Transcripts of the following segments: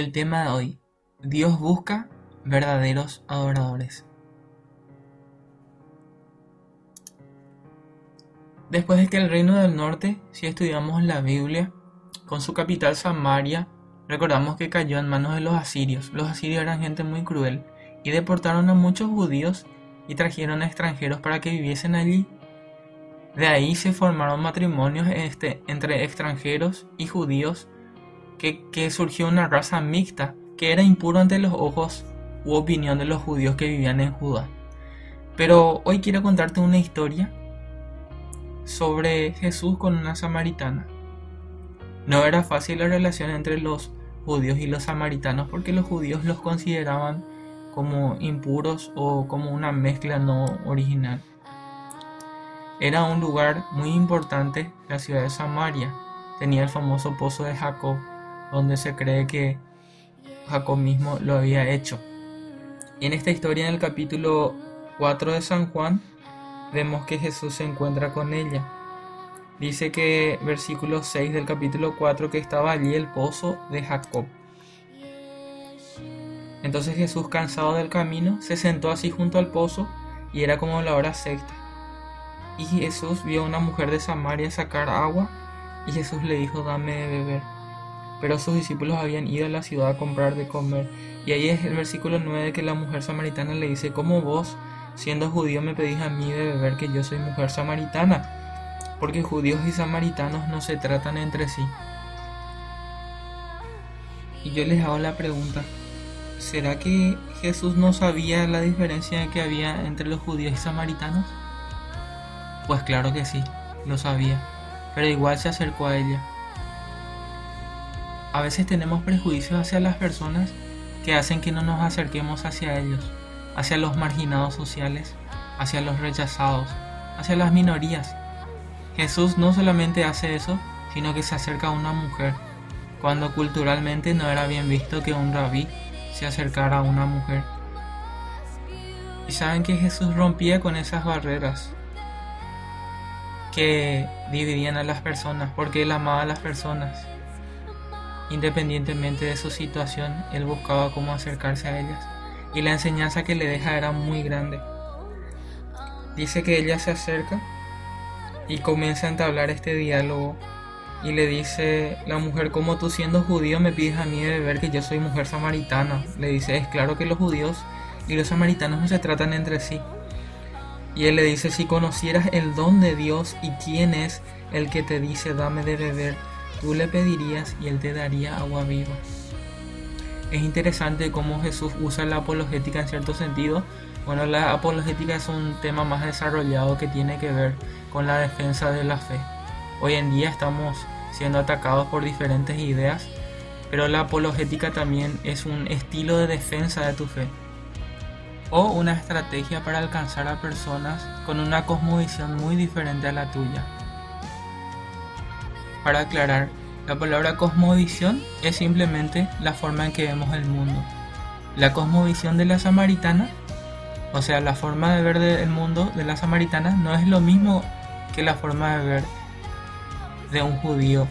El tema de hoy, Dios busca verdaderos adoradores. Después de que el reino del norte, si estudiamos la Biblia, con su capital Samaria, recordamos que cayó en manos de los asirios. Los asirios eran gente muy cruel y deportaron a muchos judíos y trajeron a extranjeros para que viviesen allí. De ahí se formaron matrimonios este, entre extranjeros y judíos que, surgió una raza mixta que era impuro ante los ojos u opinión de los judíos que vivían en Judá. Pero hoy quiero contarte una historia sobre Jesús con una samaritana. No era fácil la relación entre los judíos y los samaritanos porque los judíos los consideraban como impuros o como una mezcla no original. Era un lugar muy importante, la ciudad de Samaria. Tenía el famoso pozo de Jacob, donde se cree que Jacob mismo lo había hecho. En esta historia, en el capítulo 4 de San Juan, vemos que Jesús se encuentra con ella. Dice que versículo 6 del capítulo 4 que estaba allí el pozo de Jacob. Entonces Jesús, cansado del camino, se sentó así junto al pozo y era como la hora sexta. Y Jesús vio a una mujer de Samaria sacar agua y Jesús le dijo, dame de beber pero sus discípulos habían ido a la ciudad a comprar de comer. Y ahí es el versículo 9 que la mujer samaritana le dice, ¿cómo vos, siendo judío, me pedís a mí de beber que yo soy mujer samaritana? Porque judíos y samaritanos no se tratan entre sí. Y yo les hago la pregunta, ¿será que Jesús no sabía la diferencia que había entre los judíos y samaritanos? Pues claro que sí, lo sabía, pero igual se acercó a ella a veces tenemos prejuicios hacia las personas que hacen que no nos acerquemos hacia ellos, hacia los marginados sociales, hacia los rechazados, hacia las minorías. Jesús no solamente hace eso, sino que se acerca a una mujer, cuando culturalmente no era bien visto que un rabí se acercara a una mujer. Y saben que Jesús rompía con esas barreras que dividían a las personas, porque él amaba a las personas Independientemente de su situación, él buscaba cómo acercarse a ellas y la enseñanza que le deja era muy grande. Dice que ella se acerca y comienza a entablar este diálogo y le dice la mujer, como tú siendo judío me pides a mí de beber que yo soy mujer samaritana. Le dice, es claro que los judíos y los samaritanos no se tratan entre sí. Y él le dice, si conocieras el don de Dios y quién es el que te dice dame de beber, tú le pedirías y él te daría agua viva. Es interesante cómo Jesús usa la apologética en cierto sentido. Bueno, la apologética es un tema más desarrollado que tiene que ver con la defensa de la fe. Hoy en día estamos siendo atacados por diferentes ideas, pero la apologética también es un estilo de defensa de tu fe o una estrategia para alcanzar a personas con una cosmovisión muy diferente a la tuya. Para aclarar, la palabra cosmovisión es simplemente la forma en que vemos el mundo. La cosmovisión de la samaritana, o sea, la forma de ver el mundo de la samaritana, no es lo mismo que la forma de ver de un judío.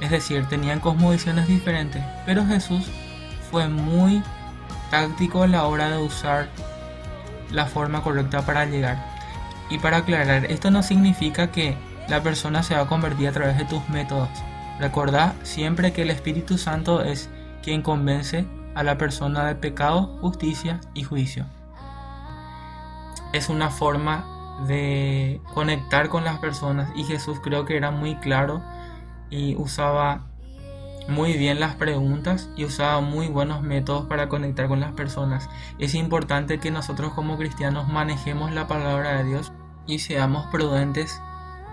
Es decir, tenían cosmovisiones diferentes, pero Jesús fue muy táctico a la hora de usar la forma correcta para llegar. Y para aclarar, esto no significa que la persona se va a convertir a través de tus métodos. Recordad siempre que el Espíritu Santo es quien convence a la persona de pecado, justicia y juicio. Es una forma de conectar con las personas y Jesús creo que era muy claro y usaba muy bien las preguntas y usaba muy buenos métodos para conectar con las personas. Es importante que nosotros como cristianos manejemos la palabra de Dios y seamos prudentes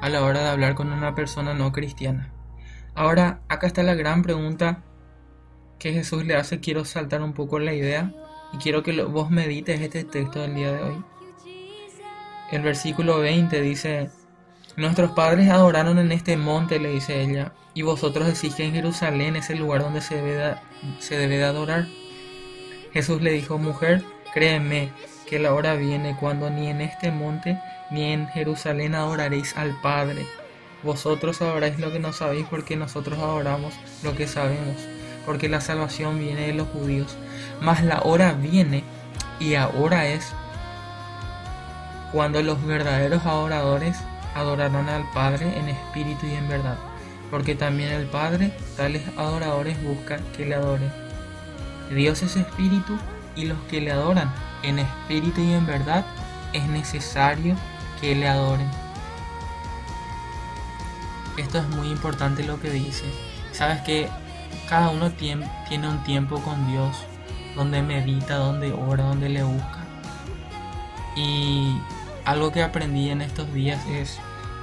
a la hora de hablar con una persona no cristiana. Ahora, acá está la gran pregunta que Jesús le hace. Quiero saltar un poco la idea y quiero que vos medites este texto del día de hoy. El versículo 20 dice, Nuestros padres adoraron en este monte, le dice ella, y vosotros decís que en Jerusalén es el lugar donde se debe se debe de adorar. Jesús le dijo, mujer, créeme que la hora viene cuando ni en este monte ni en Jerusalén adoraréis al Padre. Vosotros adoráis lo que no sabéis porque nosotros adoramos lo que sabemos, porque la salvación viene de los judíos. Mas la hora viene y ahora es cuando los verdaderos adoradores adorarán al Padre en espíritu y en verdad, porque también el Padre tales adoradores busca que le adoren. Dios es espíritu y los que le adoran en espíritu y en verdad es necesario que le adoren. Esto es muy importante lo que dice. Sabes que cada uno tiene un tiempo con Dios, donde medita, donde ora, donde le busca. Y algo que aprendí en estos días es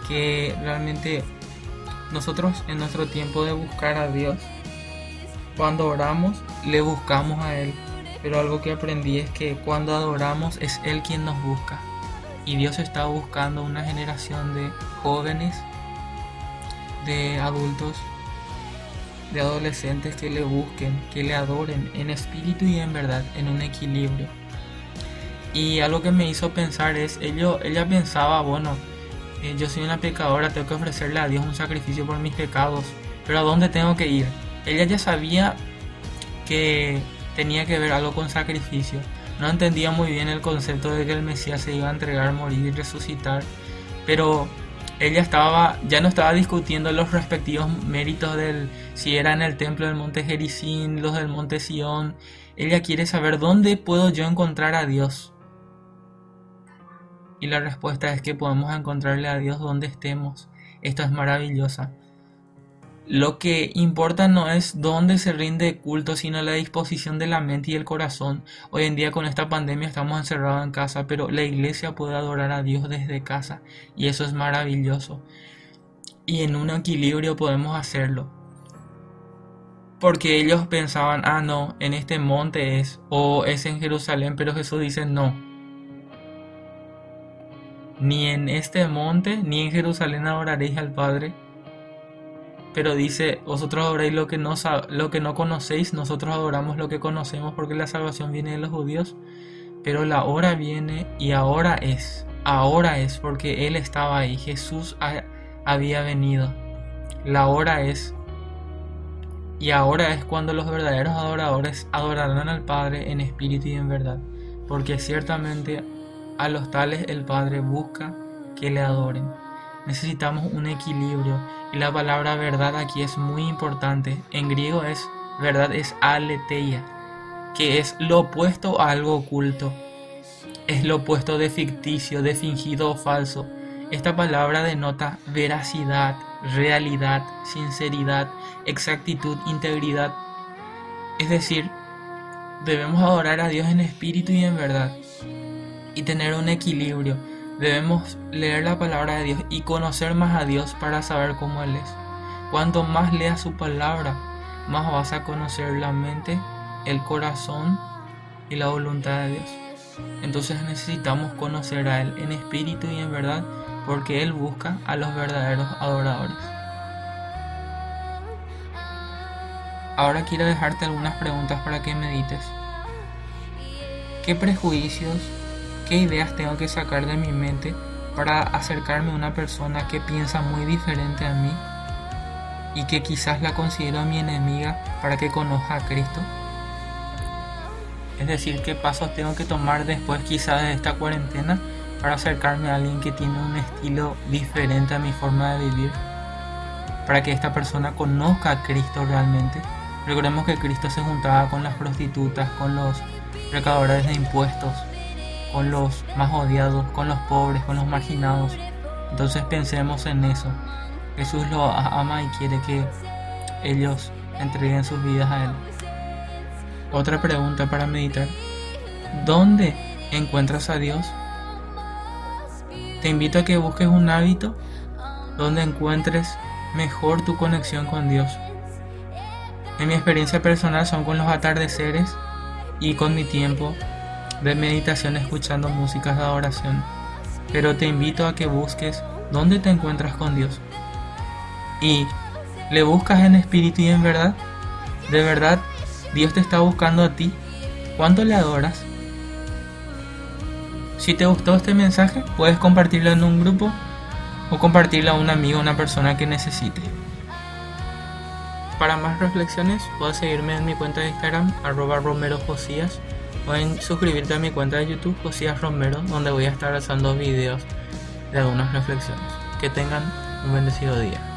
que realmente nosotros en nuestro tiempo de buscar a Dios, cuando oramos, le buscamos a Él. Pero algo que aprendí es que cuando adoramos es Él quien nos busca. Y Dios está buscando una generación de jóvenes, de adultos, de adolescentes que le busquen, que le adoren en espíritu y en verdad, en un equilibrio. Y algo que me hizo pensar es, ella pensaba, bueno, eh, yo soy una pecadora, tengo que ofrecerle a Dios un sacrificio por mis pecados, pero ¿a dónde tengo que ir? Ella ya sabía que tenía que ver algo con sacrificio. No entendía muy bien el concepto de que el Mesías se iba a entregar, morir y resucitar, pero ella estaba, ya no estaba discutiendo los respectivos méritos del si era en el templo del monte Jericín, los del monte Sión. Ella quiere saber dónde puedo yo encontrar a Dios. Y la respuesta es que podemos encontrarle a Dios donde estemos. Esto es maravillosa. Lo que importa no es dónde se rinde culto, sino la disposición de la mente y el corazón. Hoy en día con esta pandemia estamos encerrados en casa, pero la iglesia puede adorar a Dios desde casa y eso es maravilloso. Y en un equilibrio podemos hacerlo. Porque ellos pensaban, ah, no, en este monte es, o es en Jerusalén, pero Jesús dice, no, ni en este monte ni en Jerusalén adoraréis al Padre. Pero dice, vosotros adoráis lo que, no, lo que no conocéis, nosotros adoramos lo que conocemos porque la salvación viene de los judíos. Pero la hora viene y ahora es, ahora es porque Él estaba ahí, Jesús había venido. La hora es y ahora es cuando los verdaderos adoradores adorarán al Padre en espíritu y en verdad, porque ciertamente a los tales el Padre busca que le adoren. Necesitamos un equilibrio y la palabra verdad aquí es muy importante. En griego es verdad es aletheia, que es lo opuesto a algo oculto. Es lo opuesto de ficticio, de fingido o falso. Esta palabra denota veracidad, realidad, sinceridad, exactitud, integridad. Es decir, debemos adorar a Dios en espíritu y en verdad y tener un equilibrio. Debemos leer la palabra de Dios y conocer más a Dios para saber cómo Él es. Cuanto más leas su palabra, más vas a conocer la mente, el corazón y la voluntad de Dios. Entonces necesitamos conocer a Él en espíritu y en verdad porque Él busca a los verdaderos adoradores. Ahora quiero dejarte algunas preguntas para que medites. ¿Qué prejuicios qué ideas tengo que sacar de mi mente para acercarme a una persona que piensa muy diferente a mí y que quizás la considero mi enemiga para que conozca a Cristo. Es decir, qué pasos tengo que tomar después quizás de esta cuarentena para acercarme a alguien que tiene un estilo diferente a mi forma de vivir, para que esta persona conozca a Cristo realmente. Recordemos que Cristo se juntaba con las prostitutas, con los recaudadores de impuestos, con los más odiados, con los pobres, con los marginados. Entonces pensemos en eso. Jesús los ama y quiere que ellos entreguen sus vidas a Él. Otra pregunta para meditar. ¿Dónde encuentras a Dios? Te invito a que busques un hábito donde encuentres mejor tu conexión con Dios. En mi experiencia personal son con los atardeceres y con mi tiempo de meditación escuchando músicas de adoración, pero te invito a que busques dónde te encuentras con Dios. Y le buscas en espíritu y en verdad. De verdad, Dios te está buscando a ti. ¿Cuánto le adoras? Si te gustó este mensaje, puedes compartirlo en un grupo o compartirlo a un amigo, una persona que necesite. para más reflexiones puedes seguirme en mi cuenta de Instagram arroba josías o en suscribirte a mi cuenta de YouTube Josías Romero donde voy a estar haciendo videos de algunas reflexiones. Que tengan un bendecido día.